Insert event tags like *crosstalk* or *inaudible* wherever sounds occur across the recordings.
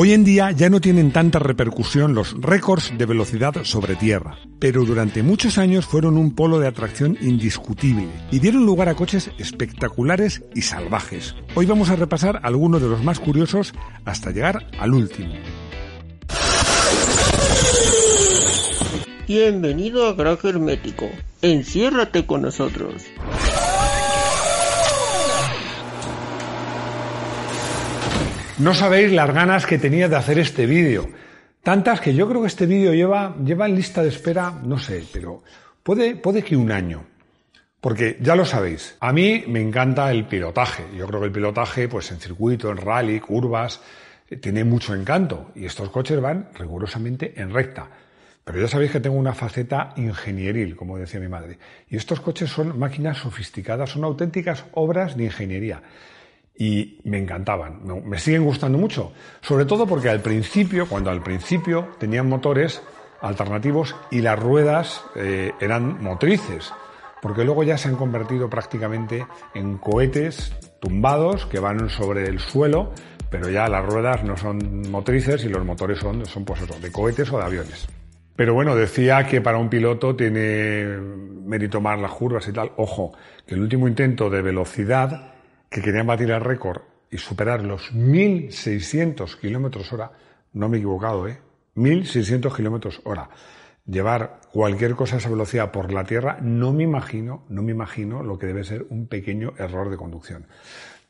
Hoy en día ya no tienen tanta repercusión los récords de velocidad sobre tierra, pero durante muchos años fueron un polo de atracción indiscutible y dieron lugar a coches espectaculares y salvajes. Hoy vamos a repasar algunos de los más curiosos hasta llegar al último. Bienvenido a Grajo Hermético. Enciérrate con nosotros. No sabéis las ganas que tenía de hacer este vídeo. Tantas que yo creo que este vídeo lleva, lleva en lista de espera, no sé, pero puede, puede que un año. Porque ya lo sabéis, a mí me encanta el pilotaje. Yo creo que el pilotaje, pues en circuito, en rally, curvas, eh, tiene mucho encanto. Y estos coches van rigurosamente en recta. Pero ya sabéis que tengo una faceta ingenieril, como decía mi madre. Y estos coches son máquinas sofisticadas, son auténticas obras de ingeniería y me encantaban, me siguen gustando mucho, sobre todo porque al principio, cuando al principio tenían motores alternativos y las ruedas eh, eran motrices, porque luego ya se han convertido prácticamente en cohetes tumbados que van sobre el suelo, pero ya las ruedas no son motrices y los motores son, son pues de cohetes o de aviones. Pero bueno, decía que para un piloto tiene mérito más las curvas y tal. Ojo, que el último intento de velocidad que querían batir el récord y superar los 1.600 kilómetros hora, no me he equivocado, ¿eh? 1.600 kilómetros hora. Llevar cualquier cosa a esa velocidad por la tierra, no me imagino, no me imagino lo que debe ser un pequeño error de conducción.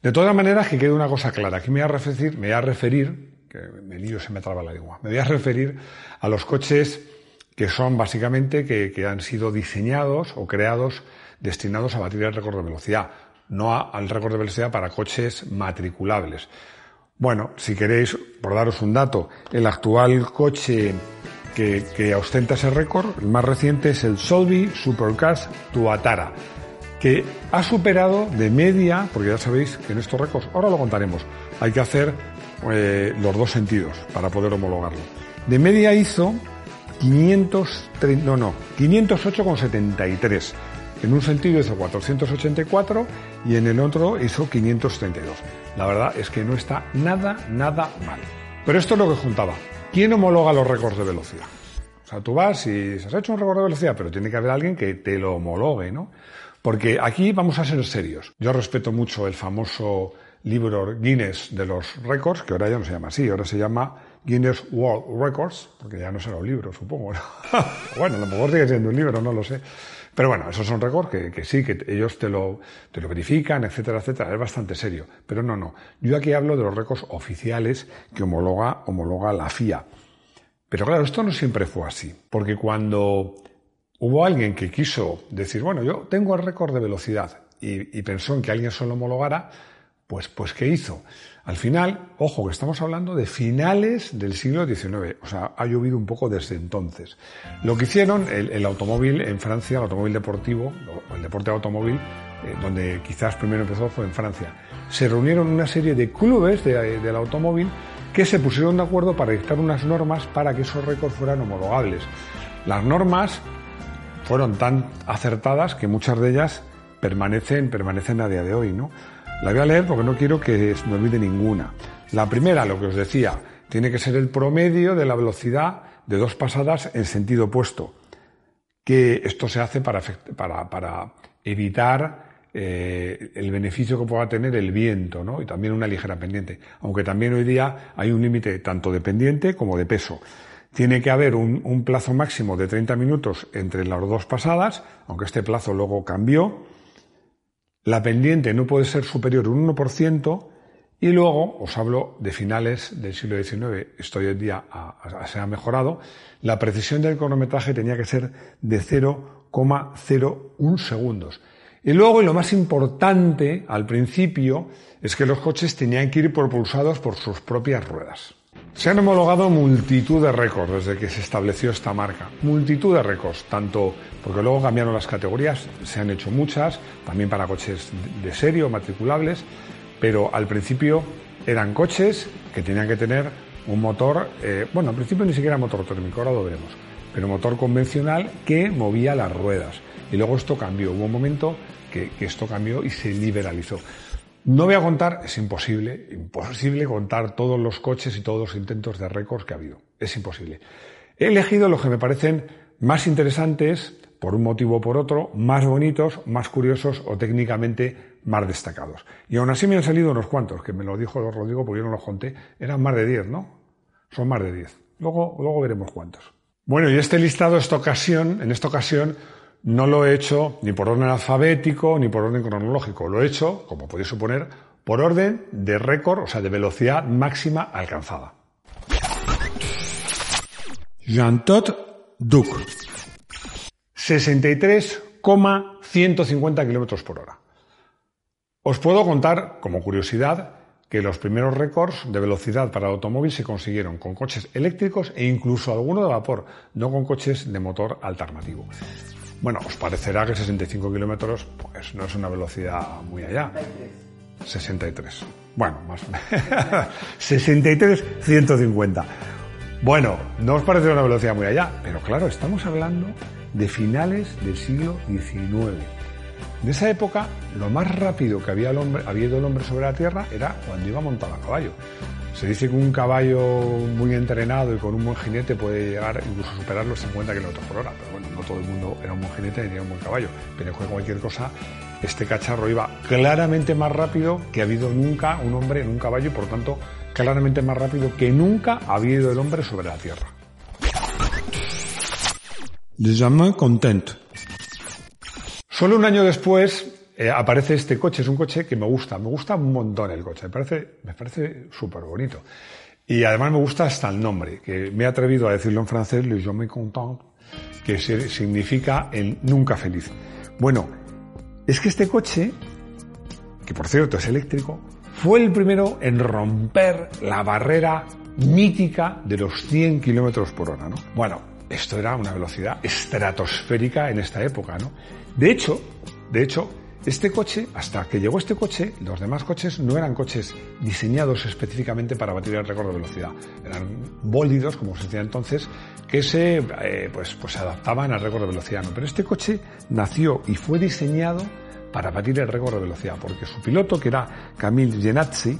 De todas maneras, que quede una cosa clara. Aquí me voy a referir, me voy a referir, que me lío, se me traba la lengua, me voy a referir a los coches que son básicamente que, que han sido diseñados o creados destinados a batir el récord de velocidad no al récord de velocidad para coches matriculables. Bueno, si queréis, por daros un dato, el actual coche que, ostenta ese récord, el más reciente, es el Solvi Supercars Tuatara, que ha superado de media, porque ya sabéis que en estos récords, ahora lo contaremos, hay que hacer eh, los dos sentidos para poder homologarlo. De media hizo 530, no, no, 508,73 en un sentido hizo 484 y en el otro hizo 532. La verdad es que no está nada, nada mal. Pero esto es lo que juntaba. ¿Quién homologa los récords de velocidad? O sea, tú vas y se has hecho un récord de velocidad, pero tiene que haber alguien que te lo homologue, ¿no? Porque aquí vamos a ser serios. Yo respeto mucho el famoso libro Guinness de los récords, que ahora ya no se llama así, ahora se llama Guinness World Records, porque ya no será un libro, supongo. *laughs* bueno, a lo mejor sigue siendo un libro, no lo sé. Pero bueno, esos son récords que, sí, que ellos te lo, verifican, etcétera, etcétera. Es bastante serio. Pero no, no. Yo aquí hablo de los récords oficiales que homologa, homologa la FIA. Pero claro, esto no siempre fue así. Porque cuando hubo alguien que quiso decir, bueno, yo tengo el récord de velocidad y, y pensó en que alguien se lo homologara, pues, pues, ¿qué hizo? Al final, ojo, que estamos hablando de finales del siglo XIX, o sea, ha llovido un poco desde entonces. Lo que hicieron, el, automóvil en Francia, el automóvil deportivo, el deporte automóvil, eh, donde quizás primero empezó fue en Francia, se reunieron una serie de clubes del automóvil que se pusieron de acuerdo para dictar unas normas para que esos récords fueran homologables. Las normas fueron tan acertadas que muchas de ellas permanecen, permanecen a día de hoy, ¿no? La voy a leer porque no quiero que se me olvide ninguna. La primera, lo que os decía, tiene que ser el promedio de la velocidad de dos pasadas en sentido opuesto. Que esto se hace para, para, evitar eh, el beneficio que pueda tener el viento, ¿no? Y también una ligera pendiente. Aunque también hoy día hay un límite tanto de pendiente como de peso. Tiene que haber un, un plazo máximo de 30 minutos entre las dos pasadas, aunque este plazo luego cambió la pendiente no puede ser superior a un 1%, y luego, os hablo de finales del siglo XIX, esto hoy en día se ha mejorado, la precisión del cronometraje tenía que ser de 0,01 segundos. Y luego, y lo más importante al principio, es que los coches tenían que ir propulsados por sus propias ruedas. Se han homologado multitud de récords desde que se estableció esta marca. Multitud de récords, tanto porque luego cambiaron las categorías, se han hecho muchas, también para coches de serie o matriculables, pero al principio eran coches que tenían que tener un motor, eh, bueno, al principio ni siquiera motor térmico, ahora lo veremos, pero motor convencional que movía las ruedas. Y luego esto cambió, hubo un momento que, que esto cambió y se liberalizó. No voy a contar, es imposible, imposible contar todos los coches y todos los intentos de récords que ha habido. Es imposible. He elegido los que me parecen más interesantes, por un motivo o por otro, más bonitos, más curiosos o técnicamente más destacados. Y aún así me han salido unos cuantos, que me lo dijo Rodrigo porque yo no los conté. Eran más de 10, ¿no? Son más de 10. Luego, luego veremos cuántos. Bueno, y este listado, esta ocasión, en esta ocasión, no lo he hecho ni por orden alfabético ni por orden cronológico. Lo he hecho, como podéis suponer, por orden de récord, o sea, de velocidad máxima alcanzada. Jean-Todt Duc. 63,150 kilómetros por hora. Os puedo contar, como curiosidad, que los primeros récords de velocidad para el automóvil se consiguieron con coches eléctricos e incluso alguno de vapor, no con coches de motor alternativo. Bueno, os parecerá que 65 kilómetros pues, no es una velocidad muy allá. 63. Bueno, más. 63, 150. *laughs* Bueno, no os parece una velocidad muy allá, pero claro, estamos hablando de finales del siglo XIX. En esa época, lo más rápido que había, el hombre, había ido el hombre sobre la Tierra era cuando iba montado a caballo. Se dice que un caballo muy entrenado y con un buen jinete puede llegar incluso superar los 50 km por hora. Pero bueno, no todo el mundo era un buen jinete ni tenía un buen caballo. Pero en cualquier cosa, este cacharro iba claramente más rápido que ha habido nunca un hombre en un caballo y por tanto claramente más rápido que nunca ha habido el hombre sobre la Tierra. Content. Solo un año después eh, aparece este coche, es un coche que me gusta, me gusta un montón el coche, me parece, me parece súper bonito. Y además me gusta hasta el nombre, que me he atrevido a decirlo en francés, Le Jamais Content, que significa el nunca feliz. Bueno, es que este coche, que por cierto es eléctrico, fue el primero en romper la barrera mítica de los 100 kilómetros por hora, ¿no? Bueno, esto era una velocidad estratosférica en esta época, ¿no? De hecho, de hecho, este coche, hasta que llegó este coche, los demás coches no eran coches diseñados específicamente para batir el récord de velocidad. Eran bólidos, como se decía entonces, que se eh, pues, pues adaptaban al récord de velocidad. Pero este coche nació y fue diseñado para batir el récord de velocidad, porque su piloto, que era Camille Genazzi,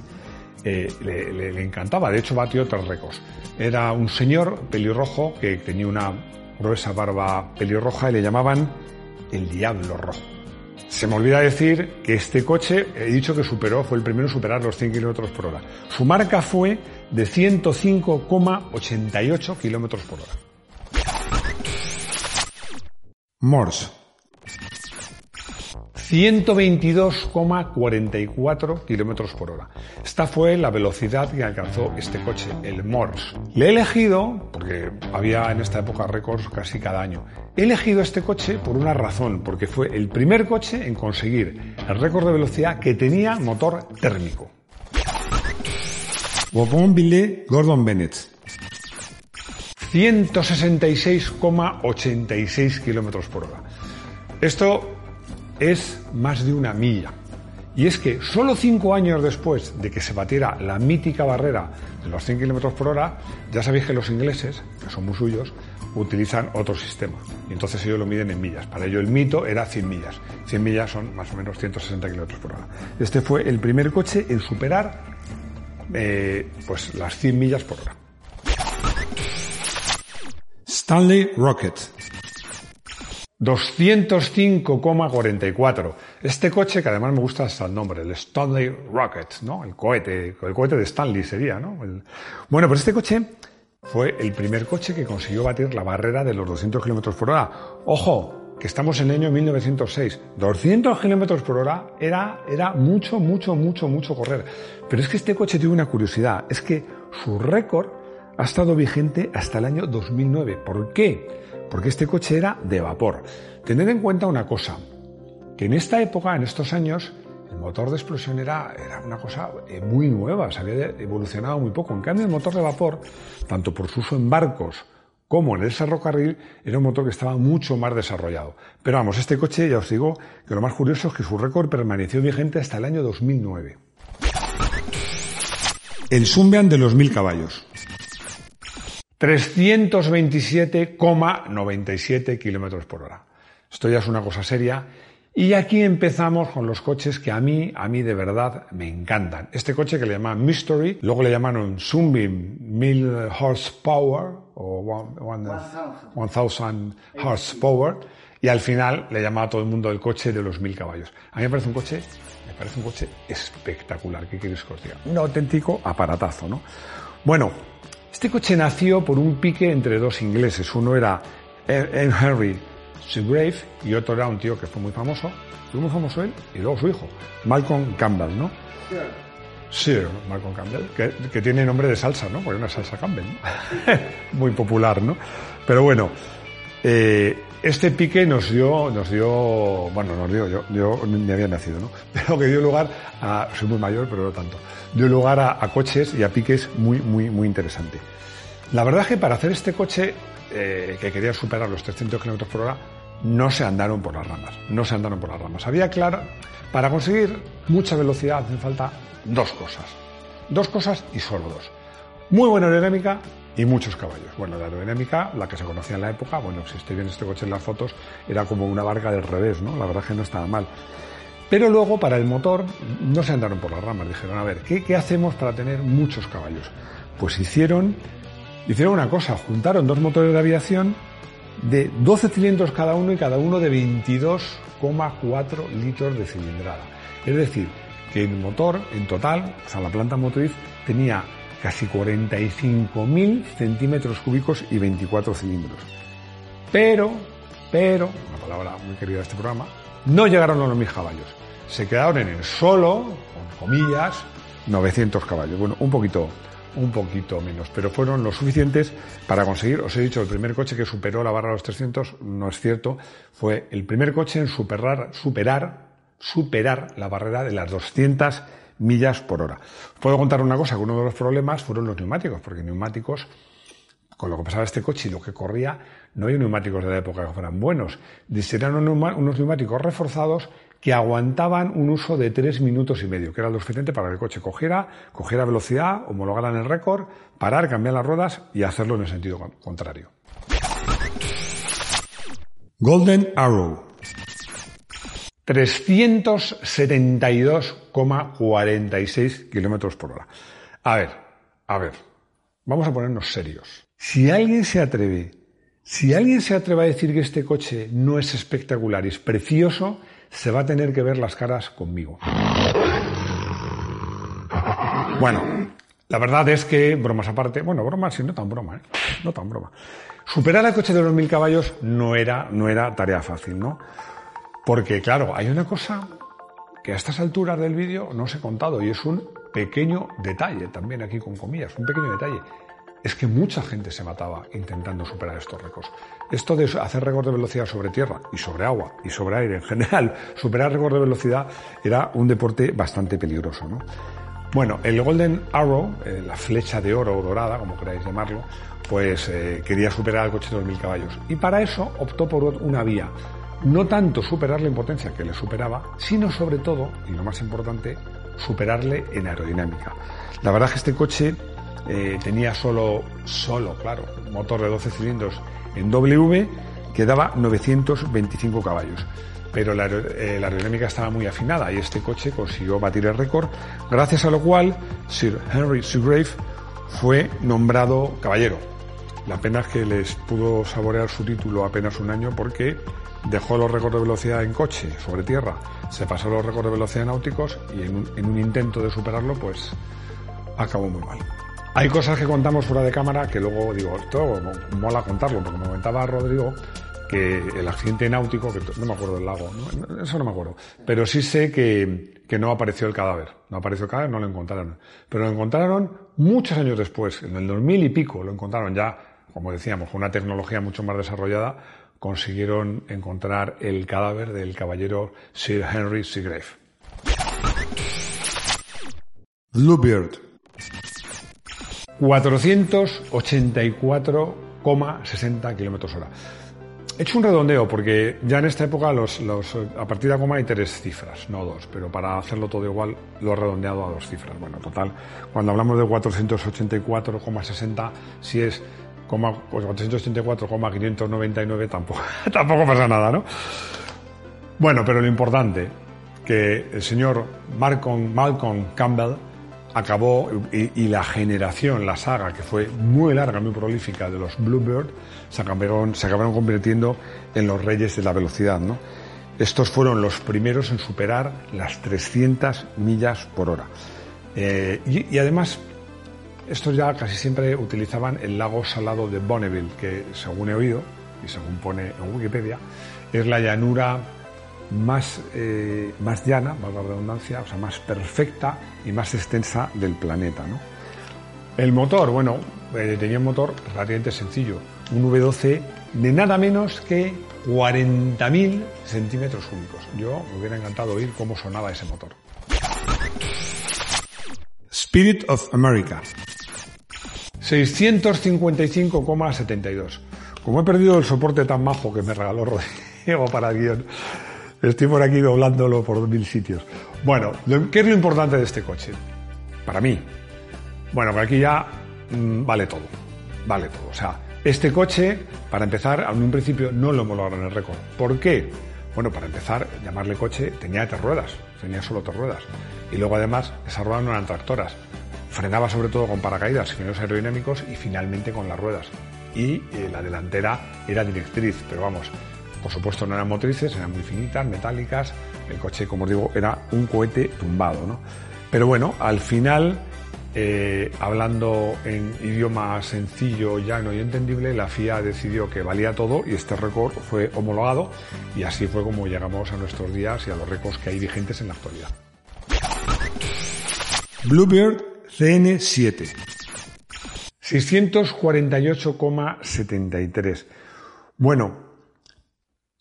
eh, le, le, encantaba. De hecho, batió tres récords. Era un señor pelirrojo que tenía una gruesa barba pelirroja y le llamaban el Diablo Rojo. Se me olvida decir que este coche, he dicho que superó, fue el primero en superar los 100 km por hora. Su marca fue de 105,88 km por hora. Morse. 122,44 kilómetros por hora. Esta fue la velocidad que alcanzó este coche, el Morse. Le he elegido, porque había en esta época récords casi cada año, he elegido este coche por una razón, porque fue el primer coche en conseguir el récord de velocidad que tenía motor térmico. Gordon Bennett. 166,86 kilómetros por hora. Esto es más de una milla. Y es que solo cinco años después de que se batiera la mítica barrera de los 100 km por hora, ya sabéis que los ingleses, que son muy suyos, utilizan otro sistema. Y entonces ellos lo miden en millas. Para ello el mito era 100 millas. 100 millas son más o menos 160 km por hora. Este fue el primer coche en superar eh, pues las 100 millas por hora. Stanley Rocket. 205,44. Este coche, que además me gusta hasta el nombre, el Stanley Rocket, ¿no? El cohete, el cohete de Stanley sería, ¿no? Bueno, pues este coche fue el primer coche que consiguió batir la barrera de los 200 kilómetros por hora. Ojo, que estamos en el año 1906. 200 kilómetros por hora era, era mucho, mucho, mucho, mucho correr. Pero es que este coche tiene una curiosidad, es que su récord ha estado vigente hasta el año 2009. ¿Por qué? Porque este coche era de vapor. Tened en cuenta una cosa, que en esta época, en estos años, el motor de explosión era, una cosa eh, muy nueva, se había evolucionado muy poco. En cambio, el motor de vapor, tanto por su uso en barcos como en el ferrocarril, era un motor que estaba mucho más desarrollado. Pero vamos, este coche, ya os digo, que lo más curioso es que su récord permaneció vigente hasta el año 2009. El Sumbian de los mil caballos. 327,97 kilómetros por hora. Esto ya es una cosa seria Y aquí empezamos con los coches que a mí, a mí de verdad me encantan. Este coche que le llaman Mystery, luego le llamaron Sunbeam 1000 horsepower o 1000 horsepower y al final le llamaba a todo el mundo el coche de los 1000 caballos. A mí me parece un coche, me parece un coche espectacular. ¿Qué quieres que os diga? Un auténtico aparatazo, ¿no? Bueno, este coche nació por un pique entre dos ingleses. Uno era Henry Seagrave y otro era un tío que fue muy famoso, fue muy famoso él y luego su hijo, Malcolm Campbell, ¿no? Sir Malcolm Campbell, que, tiene nombre de salsa, ¿no? Porque una salsa Campbell, *laughs* muy popular, ¿no? Pero bueno, eh, este pique nos dio, nos dio, bueno, nos dio, yo, yo ni había nacido, ¿no? *laughs* Pero que dio lugar a, soy muy mayor, pero no tanto, dio lugar a, coches y a piques muy, muy, muy interesante. La verdad es que para hacer este coche, eh, que quería superar los 300 km por hora, no se andaron por las ramas, no se andaron por las ramas. Había claro, para conseguir mucha velocidad hacen falta dos cosas, dos cosas y solo dos. Muy buena aerodinámica y muchos caballos. Bueno, la aerodinámica, la que se conocía en la época, bueno, si estoy viendo este coche en las fotos, era como una barca del revés, ¿no? La verdad es que no estaba mal. Pero luego, para el motor, no se andaron por las ramas. Dijeron, a ver, ¿qué, hacemos para tener muchos caballos? Pues hicieron, hicieron una cosa, juntaron dos motores de aviación de 12 cilindros cada uno y cada uno de 22,4 litros de cilindrada. Es decir, que el motor en total, o sea, la planta motriz, tenía casi 45.000 centímetros cúbicos y 24 cilindros. Pero, pero, una palabra muy querida de este programa, no llegaron a los 1.000 caballos. Se quedaron en el solo, con comillas, 900 caballos. Bueno, un poquito un poquito menos, pero fueron lo suficientes para conseguir, os he dicho, el primer coche que superó la barra de los 300, no es cierto, fue el primer coche en superar, superar, superar la barrera de las 200 millas por hora. Puedo contar una cosa, que uno de los problemas fueron los neumáticos, porque neumáticos, con lo que pasaba este coche y lo que corría, no hay neumáticos de la época que fueran buenos. Diseñaron unos neumáticos reforzados que aguantaban un uso de tres minutos y medio, que era lo suficiente para que el coche cogiera, cogiera velocidad, homologaran el récord, parar, cambiar las ruedas y hacerlo en el sentido contrario. Golden Arrow. 372,46 kilómetros por hora. A ver, a ver, vamos a ponernos serios. Si alguien se atreve, si alguien se atreve a decir que este coche no es espectacular y es precioso, se va a tener que ver las caras conmigo. Bueno, la verdad es que, bromas aparte, bueno, bromas sí, no tan broma, ¿eh? no tan broma. Superar el coche de los mil caballos no era, no era tarea fácil, ¿no? Porque, claro, hay una cosa que a estas alturas del vídeo no os he contado y es un pequeño detalle, también aquí con comillas, un pequeño detalle es que mucha gente se mataba intentando superar estos récords. Esto de hacer récord de velocidad sobre tierra y sobre agua y sobre aire en general, *laughs* superar récord de velocidad era un deporte bastante peligroso. ¿no? Bueno, el Golden Arrow, eh, la flecha de oro o dorada, como queráis llamarlo, pues eh, quería superar el coche de 2.000 caballos. Y para eso optó por una vía. No tanto superar la impotencia que le superaba, sino sobre todo, y lo más importante, superarle en aerodinámica. La verdad es que este coche eh, tenía solo, solo, claro, motor de 12 cilindros en W que daba 925 caballos. Pero eh, la, aerodinámica estaba muy afinada y este coche consiguió batir el récord, gracias a lo cual Sir Henry Seagrave fue nombrado caballero. La pena es que les pudo saborear su título apenas un año porque dejó los récords de velocidad en coche sobre tierra, se pasó los récords de velocidad náuticos y en un intento de superarlo pues acabó muy mal. Hay cosas que contamos fuera de cámara que luego digo, esto mola contarlo, porque me comentaba Rodrigo que el accidente náutico, que no me acuerdo del lago, eso no me acuerdo, pero sí sé que, que no apareció el cadáver, no apareció el cadáver, no lo encontraron, pero lo encontraron muchos años después, en el 2000 y pico, lo encontraron ya, como decíamos, con una tecnología mucho más desarrollada, consiguieron encontrar el cadáver del caballero Sir Henry Seagrave. Bluebeard 484,60 kilómetros hora. He hecho un redondeo porque ya en esta época los, a partir de coma hay tres cifras, no dos, pero para hacerlo todo igual lo he redondeado a dos cifras. Bueno, total, cuando hablamos de 484,60, si es 484,599 pues 484,599 tampoco, *laughs* tampoco pasa nada, ¿no? Bueno, pero lo importante, que el señor Malcolm Campbell acabó y, la generación, la saga, que fue muy larga, muy prolífica de los Bluebird, se acabaron, se acabaron convirtiendo en los reyes de la velocidad. ¿no? Estos fueron los primeros en superar las 300 millas por hora. Eh, y, y, además, estos ya casi siempre utilizaban el lago salado de Bonneville, que según he oído, y según pone en Wikipedia, es la llanura más, eh, más llana, valga la redundancia, o sea, más perfecta y más extensa del planeta. ¿no? El motor, bueno, eh, tenía un motor relativamente sencillo, un V12 de nada menos que 40.000 centímetros cúbicos. Yo me hubiera encantado oír cómo sonaba ese motor. Spirit of America. 655,72. Como he perdido el soporte tan majo que me regaló Rodrigo para el guion, Estoy por aquí doblándolo por mil sitios. Bueno, ¿qué es lo importante de este coche? Para mí. Bueno, por aquí ya mm, vale todo. Vale todo. O sea, este coche, para empezar, en un principio no lo homologaron el récord. ¿Por qué? Bueno, para empezar, llamarle coche tenía tres ruedas, tenía solo tres ruedas. Y luego además, esas ruedas no eran tractoras. Frenaba sobre todo con paracaídas, frenos aerodinámicos y finalmente con las ruedas. Y eh, la delantera era directriz, pero vamos, por supuesto no eran motrices, eran muy finitas, metálicas. El coche, como os digo, era un cohete tumbado. ¿no? Pero bueno, al final, eh, hablando en idioma sencillo, llano y entendible, la FIA decidió que valía todo y este récord fue homologado y así fue como llegamos a nuestros días y a los récords que hay vigentes en la actualidad. Bluebird CN7. 648,73. Bueno,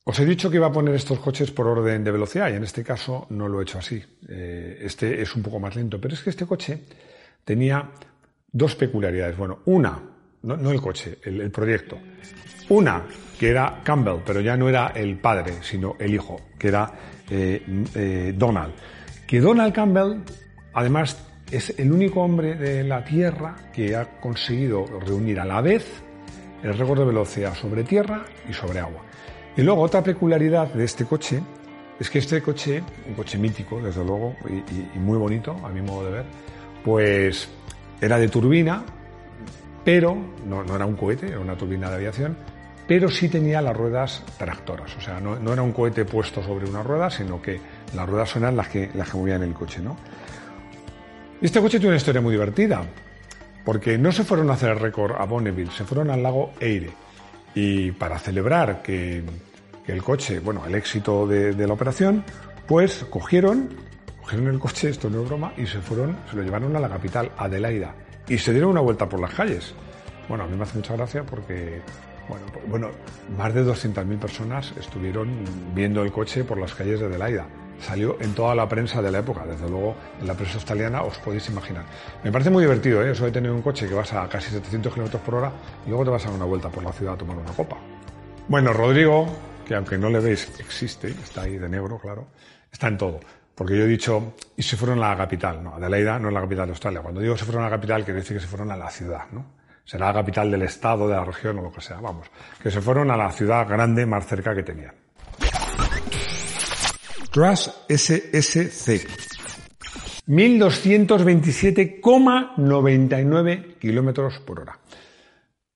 os he dicho que iba a poner estos coches por orden de velocidad y en este caso no lo he hecho así. Eh, este es un poco más lento, pero es que este coche tenía dos peculiaridades. Bueno, una, no, el coche, el, proyecto. Una, que era Campbell, pero ya no era el padre, sino el hijo, que era eh, eh, Donald. Que Donald Campbell, además, es el único hombre de la Tierra que ha conseguido reunir a la vez el récord de velocidad sobre tierra y sobre agua. Y luego otra peculiaridad de este coche es que este coche, un coche mítico, desde luego, y, muy bonito, a mi modo de ver, pues era de turbina, pero no, era un cohete, era una turbina de aviación, pero sí tenía las ruedas tractoras. O sea, no, era un cohete puesto sobre una rueda, sino que las ruedas eran las que, las que movían el coche, ¿no? Este coche tiene una historia muy divertida, porque no se fueron a hacer el récord a Bonneville, se fueron al lago Eire. Y para celebrar que, el coche, bueno, el éxito de, la operación, pues cogieron, cogieron el coche, esto no es broma, y se fueron, se lo llevaron a la capital, Adelaida, y se dieron una vuelta por las calles. Bueno, a mí me hace mucha gracia porque, bueno, más de 200.000 personas estuvieron viendo el coche por las calles de Adelaida. Salió en toda la prensa de la época, desde luego en la prensa australiana os podéis imaginar. Me parece muy divertido, ¿eh? eso de tener un coche que vas a casi 700 km por hora y luego te vas a dar una vuelta por la ciudad a tomar una copa. Bueno, Rodrigo, que aunque no le veis, existe, está ahí de negro, claro, está en todo. Porque yo he dicho, y se fueron a la capital, no, Adelaida no es la capital de Australia. Cuando digo se fueron a la capital, quiere decir que se fueron a la ciudad, ¿no? Será la capital del estado, de la región o lo que sea, vamos. Que se fueron a la ciudad grande más cerca que tenían. Trash SSC. 1227,99 kilómetros por hora.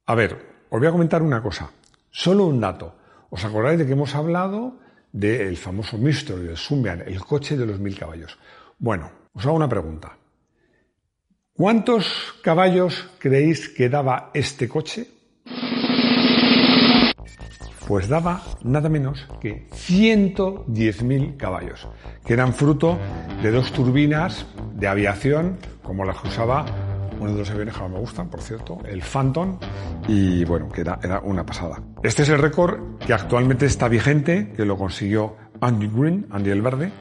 A ver, os voy a comentar una cosa. Solo un dato. ¿Os acordáis de que hemos hablado del famoso Mystery, el Sumbian, el coche de los mil caballos? Bueno, os hago una pregunta. ¿Cuántos caballos creéis que daba este coche? Pues daba nada menos que 110.000 caballos, que eran fruto de dos turbinas de aviación, como las que usaba uno de los aviones que más me gustan, por cierto, el Phantom, y bueno, que era, una pasada. Este es el récord que actualmente está vigente, que lo consiguió Andy Green, Andy el Verde,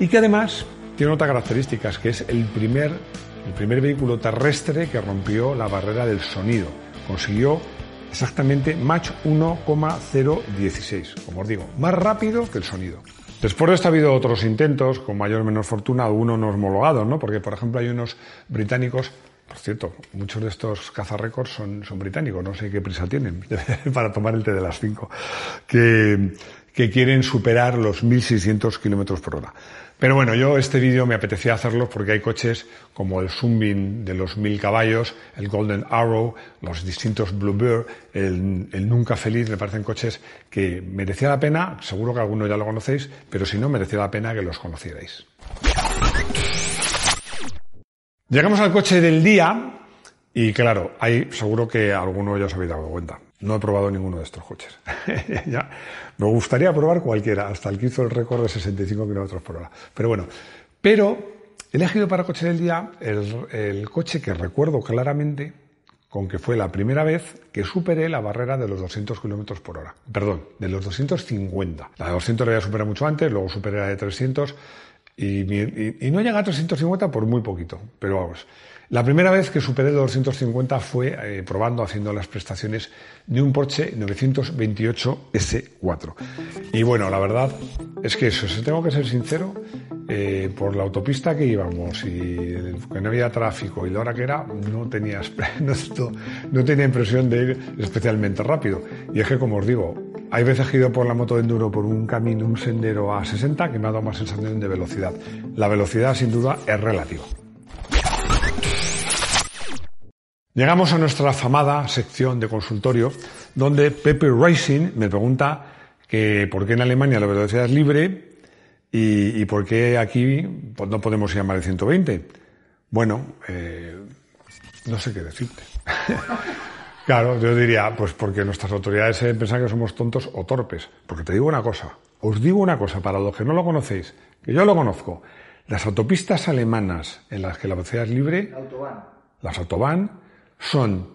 y que además tiene otra característica, que es el primer, el primer vehículo terrestre que rompió la barrera del sonido. Consiguió exactamente Mach 1,016, como os digo, más rápido que el sonido. Después de esto ha habido otros intentos, con mayor o menor fortuna, algunos no homologados, ¿no? Porque, por ejemplo, hay unos británicos Por cierto, muchos de estos cazarrécords son, son británicos, no sé qué prisa tienen *laughs* para tomar el té de las 5, que, que quieren superar los 1.600 kilómetros por hora. Pero bueno, yo este vídeo me apetecía hacerlo porque hay coches como el Sunbeam de los 1000 caballos, el Golden Arrow, los distintos Bluebird, el, el Nunca Feliz, me parecen coches que merecía la pena, seguro que algunos ya lo conocéis, pero si no, merecía la pena que los conocierais. Llegamos al coche del día y claro, hay, seguro que alguno ya os habéis dado cuenta. No he probado ninguno de estos coches. *laughs* me gustaría probar cualquiera, hasta el que hizo el récord de 65 km por hora. Pero bueno, pero he elegido para coche del día el, el coche que recuerdo claramente con que fue la primera vez que superé la barrera de los 200 km por hora. Perdón, de los 250. La de 200 la había superado mucho antes, luego superé la de 300 y, y, y no llega a 350 por muy poquito. Pero vamos, la primera vez que superé los 250 fue eh, probando, haciendo las prestaciones de un Porsche 928 S4. Y bueno, la verdad es que eso, si tengo que ser sincero, eh, por la autopista que íbamos y que no había tráfico y la hora que era, no tenía, *laughs* no, no tenía impresión de ir especialmente rápido. Y es que, como os digo, hay veces que he ido por la moto de enduro por un camino, un sendero a 60 que me ha dado más sensación de velocidad. La velocidad, sin duda, es relativa. Llegamos a nuestra afamada sección de consultorio, donde Pepe Racing me pregunta que por qué en Alemania la velocidad es libre y, y por qué aquí pues, no podemos más de 120. Bueno, eh, no sé qué decirte. *laughs* claro, yo diría, pues porque nuestras autoridades piensan que somos tontos o torpes. Porque te digo una cosa, os digo una cosa, para los que no lo conocéis, que yo lo conozco, las autopistas alemanas en las que la velocidad es libre, Autobahn. las autobahn, son,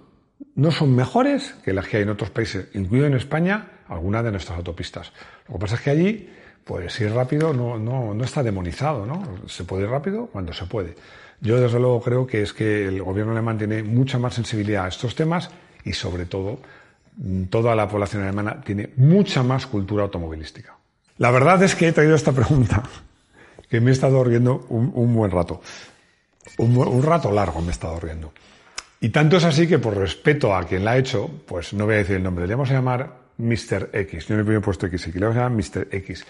no son mejores que las que hay en otros países, incluido en España, algunas de nuestras autopistas. Lo que pasa es que allí, pues ir rápido no, está demonizado, ¿no? Se puede ir rápido cuando se puede. Yo desde luego creo que es que el gobierno alemán tiene mucha más sensibilidad a estos temas y sobre todo toda la población alemana tiene mucha más cultura automovilística. La verdad es que he traído esta pregunta que me he estado riendo un, un buen rato. Un, un rato largo me he estado riendo. Y tanto es así que por respeto a quien la ha hecho, pues no voy a decir el nombre, le vamos a llamar Mr. X. Yo no he puesto X le vamos a llamar Mr. X.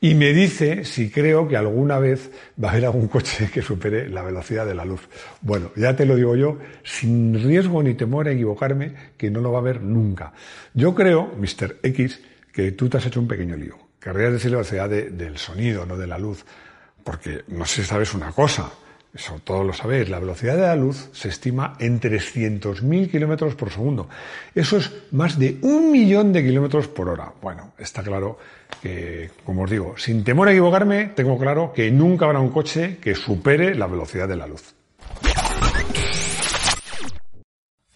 Y me dice si creo que alguna vez va a haber algún coche que supere la velocidad de la luz. Bueno, ya te lo digo yo, sin riesgo ni temor a equivocarme, que no lo va a haber nunca. Yo creo, Mr. X, que tú te has hecho un pequeño lío. Querrías decir la velocidad de, del sonido, no de la luz. Porque no sé si sabes una cosa eso todos lo sabéis, la velocidad de la luz se estima en 300.000 kilómetros por segundo. Eso es más de un millón de kilómetros por hora. Bueno, está claro que, como os digo, sin temor a equivocarme, tengo claro que nunca habrá un coche que supere la velocidad de la luz.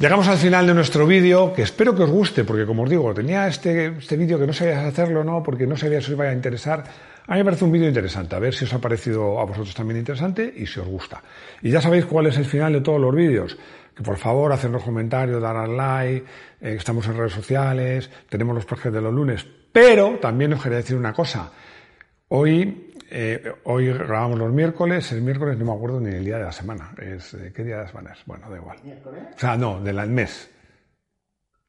Llegamos al final de nuestro vídeo, que espero que os guste, porque como os digo, tenía este, este vídeo que no sabía hacerlo, ¿no? Porque no sabía si os iba a interesar. A mí me parece un vídeo interesante, a ver si os ha parecido a vosotros también interesante y si os gusta. Y ya sabéis cuál es el final de todos los vídeos. Que por favor, hacernos comentarios, dar al like, eh, estamos en redes sociales, tenemos los proyectos de los lunes. Pero también os quería decir una cosa. Hoy, eh, hoy grabamos los miércoles, el miércoles no me acuerdo ni el día de la semana. Es, eh, ¿Qué día de la semana es? Bueno, da igual. ¿Miércoles? O sea, no, del mes.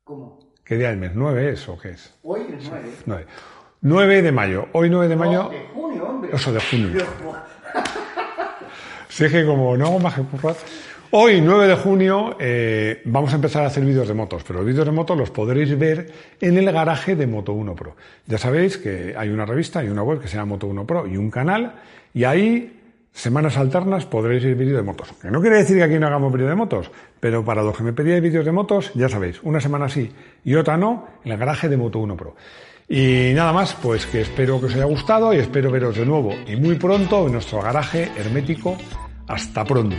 ¿Cómo? ¿Qué día del mes? ¿9 es o qué es? Hoy es 9. 9. 9 de mayo. Hoy 9 de mayo. No, de junio, hombre. Eso de junio. *laughs* Dios, Si es que como no hago más que currar. Hoy, 9 de junio, eh, vamos a empezar a hacer vídeos de motos, pero los vídeos de motos los podréis ver en el garaje de Moto 1 Pro. Ya sabéis que hay una revista y una web que se llama Moto 1 Pro y un canal, y ahí, semanas alternas, podréis ver vídeos de motos. Que no quiere decir que aquí no hagamos vídeos de motos, pero para los que me pedíais vídeos de motos, ya sabéis, una semana sí y otra no, en el garaje de Moto 1 Pro. Y nada más, pues que espero que os haya gustado y espero veros de nuevo y muy pronto en nuestro garaje hermético. Hasta pronto.